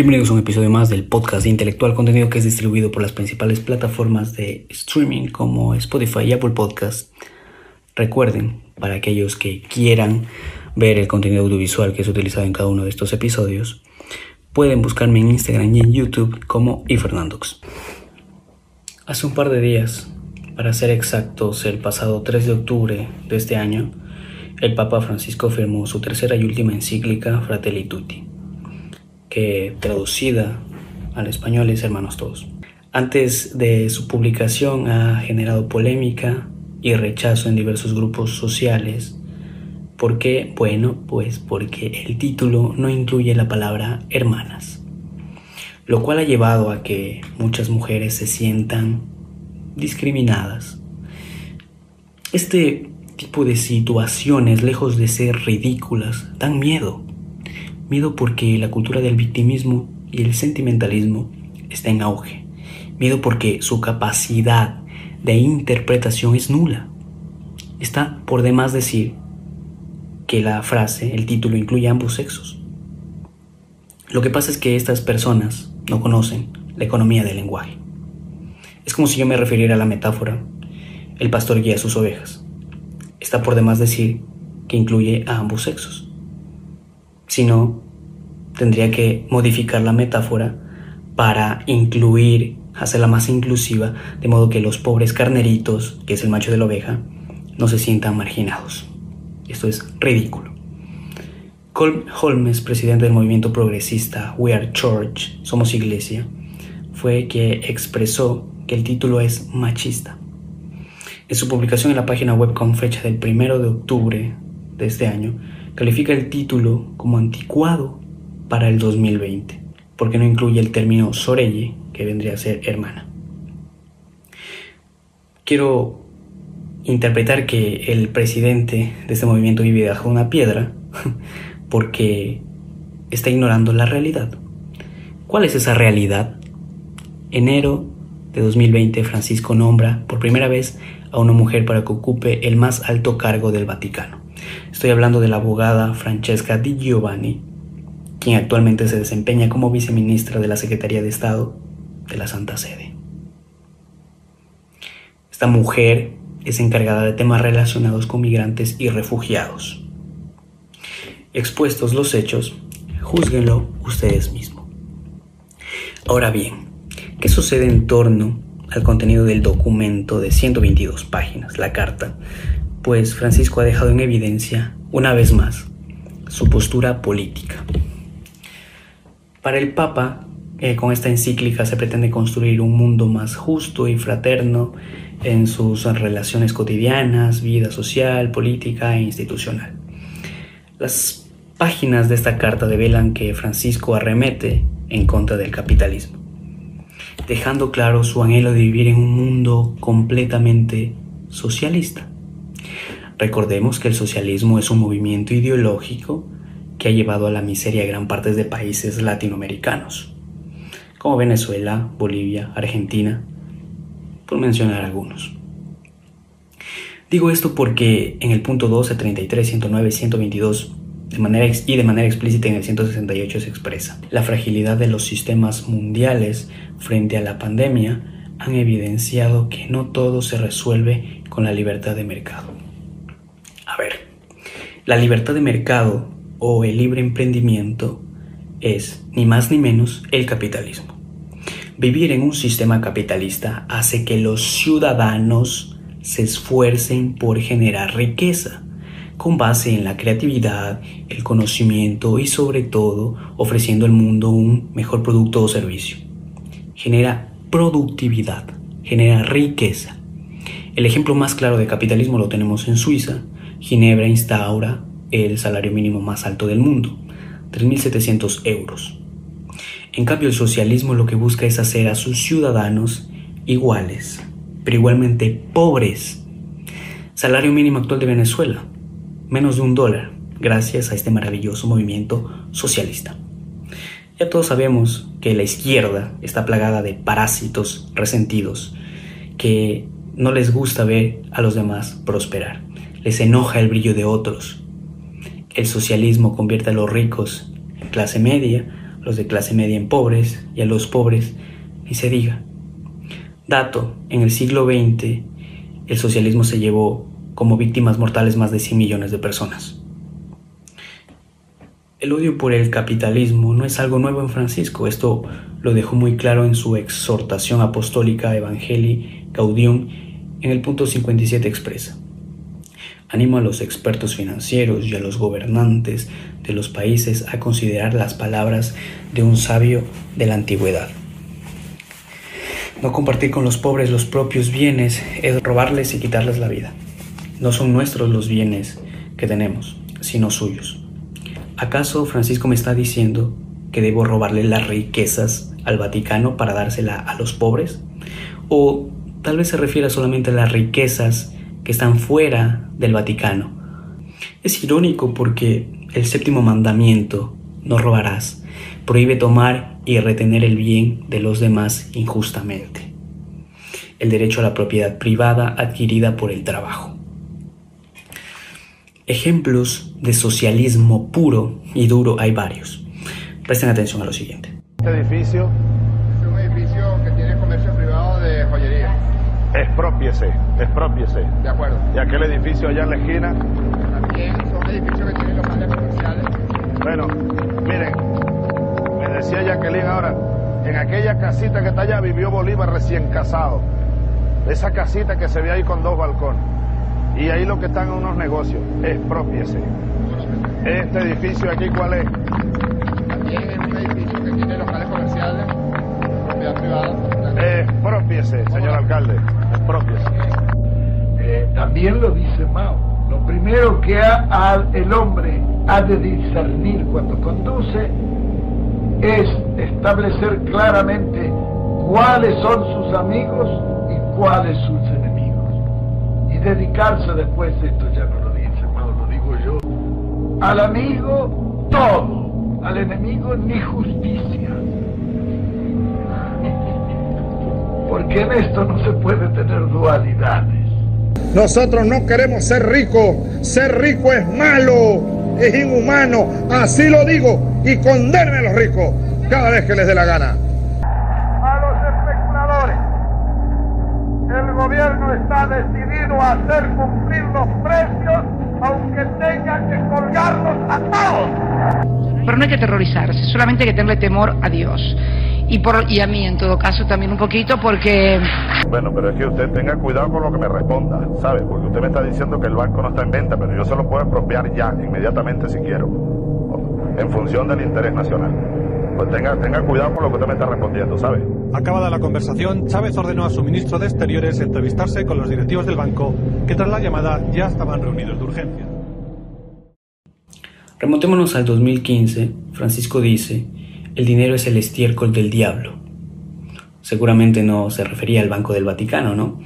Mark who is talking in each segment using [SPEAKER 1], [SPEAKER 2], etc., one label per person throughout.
[SPEAKER 1] Bienvenidos a un episodio más del podcast de intelectual, contenido que es distribuido por las principales plataformas de streaming como Spotify y Apple Podcast. Recuerden, para aquellos que quieran ver el contenido audiovisual que es utilizado en cada uno de estos episodios, pueden buscarme en Instagram y en YouTube como iFernandox. Hace un par de días, para ser exactos, el pasado 3 de octubre de este año, el Papa Francisco firmó su tercera y última encíclica Fratelli Tutti que traducida al español es Hermanos Todos. Antes de su publicación ha generado polémica y rechazo en diversos grupos sociales. ¿Por qué? Bueno, pues porque el título no incluye la palabra hermanas, lo cual ha llevado a que muchas mujeres se sientan discriminadas. Este tipo de situaciones, lejos de ser ridículas, dan miedo. Miedo porque la cultura del victimismo y el sentimentalismo está en auge. Miedo porque su capacidad de interpretación es nula. Está por demás decir que la frase, el título, incluye ambos sexos. Lo que pasa es que estas personas no conocen la economía del lenguaje. Es como si yo me refiriera a la metáfora, el pastor guía a sus ovejas. Está por demás decir que incluye a ambos sexos. Si no, tendría que modificar la metáfora para incluir, hacerla más inclusiva, de modo que los pobres carneritos, que es el macho de la oveja, no se sientan marginados. Esto es ridículo. Colm Holmes, presidente del movimiento progresista We Are Church, Somos Iglesia, fue que expresó que el título es machista. En su publicación en la página web con fecha del 1 de octubre de este año, califica el título como anticuado para el 2020, porque no incluye el término sorelle, que vendría a ser hermana. Quiero interpretar que el presidente de este movimiento vive bajo una piedra porque está ignorando la realidad. ¿Cuál es esa realidad? Enero de 2020 Francisco nombra por primera vez a una mujer para que ocupe el más alto cargo del Vaticano. Estoy hablando de la abogada Francesca Di Giovanni, quien actualmente se desempeña como viceministra de la Secretaría de Estado de la Santa Sede. Esta mujer es encargada de temas relacionados con migrantes y refugiados. Expuestos los hechos, júzguenlo ustedes mismos. Ahora bien, ¿qué sucede en torno al contenido del documento de 122 páginas, la carta? Pues Francisco ha dejado en evidencia, una vez más, su postura política. Para el Papa, eh, con esta encíclica se pretende construir un mundo más justo y fraterno en sus relaciones cotidianas, vida social, política e institucional. Las páginas de esta carta develan que Francisco arremete en contra del capitalismo, dejando claro su anhelo de vivir en un mundo completamente socialista. Recordemos que el socialismo es un movimiento ideológico que ha llevado a la miseria a gran parte de países latinoamericanos, como Venezuela, Bolivia, Argentina, por mencionar algunos. Digo esto porque en el punto 12, 33, 109, 122 de manera y de manera explícita en el 168 se expresa. La fragilidad de los sistemas mundiales frente a la pandemia han evidenciado que no todo se resuelve con la libertad de mercado. Ver, la libertad de mercado o el libre emprendimiento es, ni más ni menos, el capitalismo. Vivir en un sistema capitalista hace que los ciudadanos se esfuercen por generar riqueza, con base en la creatividad, el conocimiento y sobre todo ofreciendo al mundo un mejor producto o servicio. Genera productividad, genera riqueza. El ejemplo más claro de capitalismo lo tenemos en Suiza. Ginebra instaura el salario mínimo más alto del mundo, 3.700 euros. En cambio, el socialismo lo que busca es hacer a sus ciudadanos iguales, pero igualmente pobres. Salario mínimo actual de Venezuela, menos de un dólar, gracias a este maravilloso movimiento socialista. Ya todos sabemos que la izquierda está plagada de parásitos resentidos que no les gusta ver a los demás prosperar. Les enoja el brillo de otros el socialismo convierte a los ricos en clase media los de clase media en pobres y a los pobres ni se diga. Dato, en el siglo XX el socialismo se llevó como víctimas mortales más de 100 millones de personas. El odio por el capitalismo no es algo nuevo en Francisco, esto lo dejó muy claro en su exhortación apostólica Evangelii Gaudium en el punto 57 expresa. Animo a los expertos financieros y a los gobernantes de los países a considerar las palabras de un sabio de la antigüedad. No compartir con los pobres los propios bienes es robarles y quitarles la vida. No son nuestros los bienes que tenemos, sino suyos. ¿Acaso Francisco me está diciendo que debo robarle las riquezas al Vaticano para dársela a los pobres? ¿O tal vez se refiere solamente a las riquezas que están fuera del Vaticano? Es irónico porque el séptimo mandamiento, no robarás, prohíbe tomar y retener el bien de los demás injustamente. El derecho a la propiedad privada adquirida por el trabajo. Ejemplos de socialismo puro y duro hay varios. Presten atención a lo siguiente.
[SPEAKER 2] Este edificio
[SPEAKER 3] es un edificio que tiene comercio privado de joyería.
[SPEAKER 2] Expropiese, expropiese.
[SPEAKER 3] De acuerdo.
[SPEAKER 2] Y aquel edificio allá en la esquina.
[SPEAKER 3] También son edificios que tienen locales comerciales.
[SPEAKER 2] Bueno, miren, me decía Jacqueline ahora, en aquella casita que está allá vivió Bolívar recién casado. Esa casita que se ve ahí con dos balcones. Y ahí lo que están unos negocios. Expropiese. Este edificio aquí, ¿cuál es?
[SPEAKER 3] También es un edificio que tiene locales comerciales.
[SPEAKER 2] Señor alcalde. Expropiese.
[SPEAKER 4] Eh, también lo dice Mao. Lo primero que ha- el hombre ha de discernir cuando conduce es establecer claramente cuáles son sus amigos y cuáles sus enemigos. Y dedicarse después, esto ya no lo dice Mao, lo digo yo, al amigo todo, al enemigo ni justicia. Porque en esto no se puede tener dualidades.
[SPEAKER 5] Nosotros no queremos ser ricos. Ser rico es malo, es inhumano. Así lo digo. Y condenen a los ricos cada vez que les dé la gana.
[SPEAKER 4] a los especuladores. El gobierno está decidido a hacer cumplir los precios, aunque tenga que colgarlos a todos.
[SPEAKER 6] Pero no hay que aterrorizarse, solamente hay que tenerle temor a Dios. Y, por, y a mí, en todo caso, también un poquito, porque
[SPEAKER 2] Bueno, pero es que usted tenga cuidado con lo que me responda, ¿sabe? Porque usted me está diciendo que el banco no está en venta, pero yo se lo puedo expropiar ya, inmediatamente si quiero, en función del interés nacional. Pues tenga, tenga cuidado con lo que usted me está respondiendo, ¿sabe?
[SPEAKER 7] Acabada la conversación, Chávez ordenó a su ministro de Exteriores entrevistarse con los directivos del banco, que tras la llamada ya estaban reunidos de urgencia.
[SPEAKER 1] Remontémonos al 2015, Francisco dice, el dinero es el estiércol del diablo. Seguramente no se refería al Banco del Vaticano, ¿no?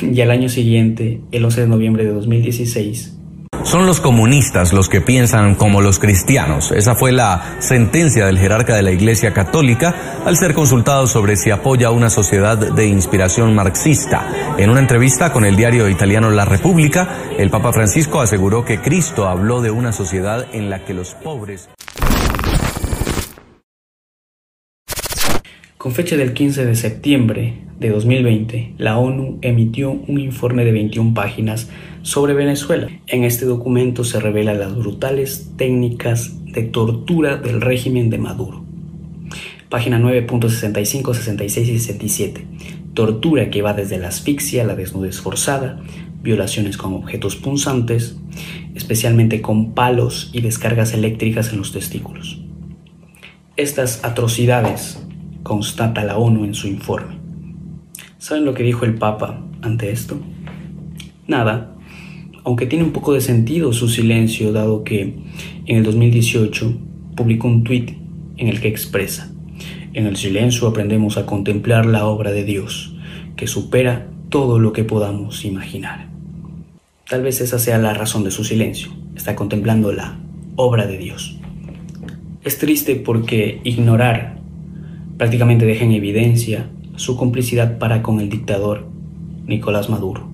[SPEAKER 1] Y al año siguiente, el 11 de noviembre de 2016,
[SPEAKER 8] Son los comunistas los que piensan como los cristianos. Esa fue la sentencia del jerarca de la Iglesia Católica al ser consultado sobre si apoya una sociedad de inspiración marxista. En una entrevista con el diario italiano La República, el Papa Francisco aseguró que Cristo habló de una sociedad en la que los pobres...
[SPEAKER 1] Con fecha del 15 de septiembre de 2020, la ONU emitió un informe de 21 páginas sobre Venezuela. En este documento se revelan las brutales técnicas de tortura del régimen de Maduro. Página 9.65, 66 y 67. Tortura que va desde la asfixia, la desnudez forzada, violaciones con objetos punzantes, especialmente con palos y descargas eléctricas en los testículos. Estas atrocidades constata la ONU en su informe. ¿Saben lo que dijo el Papa ante esto? Nada, aunque tiene un poco de sentido su silencio dado que en el 2018 publicó un tuit en el que expresa, en el silencio aprendemos a contemplar la obra de Dios, que supera todo lo que podamos imaginar. Tal vez esa sea la razón de su silencio, está contemplando la obra de Dios. Es triste porque ignorar prácticamente deja en evidencia su complicidad para con el dictador Nicolás Maduro.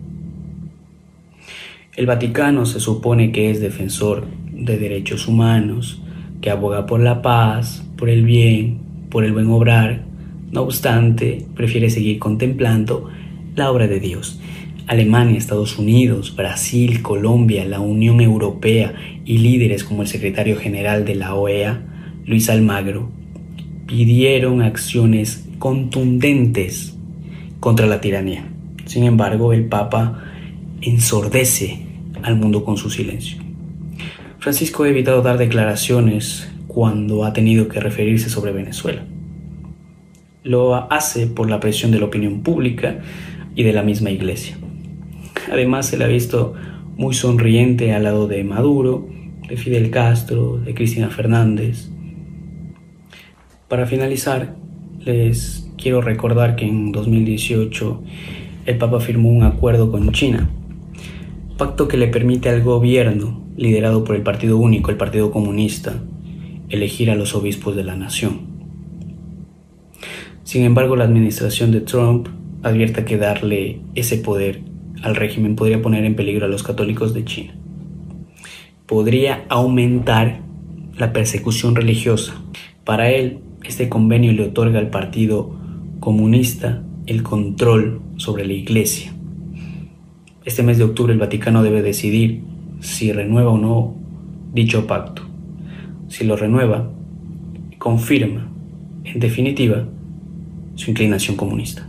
[SPEAKER 1] El Vaticano se supone que es defensor de derechos humanos, que aboga por la paz, por el bien, por el buen obrar, no obstante, prefiere seguir contemplando la obra de Dios. Alemania, Estados Unidos, Brasil, Colombia, la Unión Europea y líderes como el secretario general de la OEA, Luis Almagro, pidieron acciones contundentes contra la tiranía. Sin embargo, el Papa ensordece al mundo con su silencio. Francisco ha evitado dar declaraciones cuando ha tenido que referirse sobre Venezuela. Lo hace por la presión de la opinión pública y de la misma iglesia. Además, se le ha visto muy sonriente al lado de Maduro, de Fidel Castro, de Cristina Fernández. Para finalizar, les quiero recordar que en 2018 el Papa firmó un acuerdo con China, pacto que le permite al gobierno, liderado por el Partido Único, el Partido Comunista, elegir a los obispos de la nación. Sin embargo, la administración de Trump advierte que darle ese poder al régimen podría poner en peligro a los católicos de China. Podría aumentar la persecución religiosa. Para él, este convenio le otorga al Partido Comunista el control sobre la Iglesia. Este mes de octubre el Vaticano debe decidir si renueva o no dicho pacto. Si lo renueva, confirma, en definitiva, su inclinación comunista.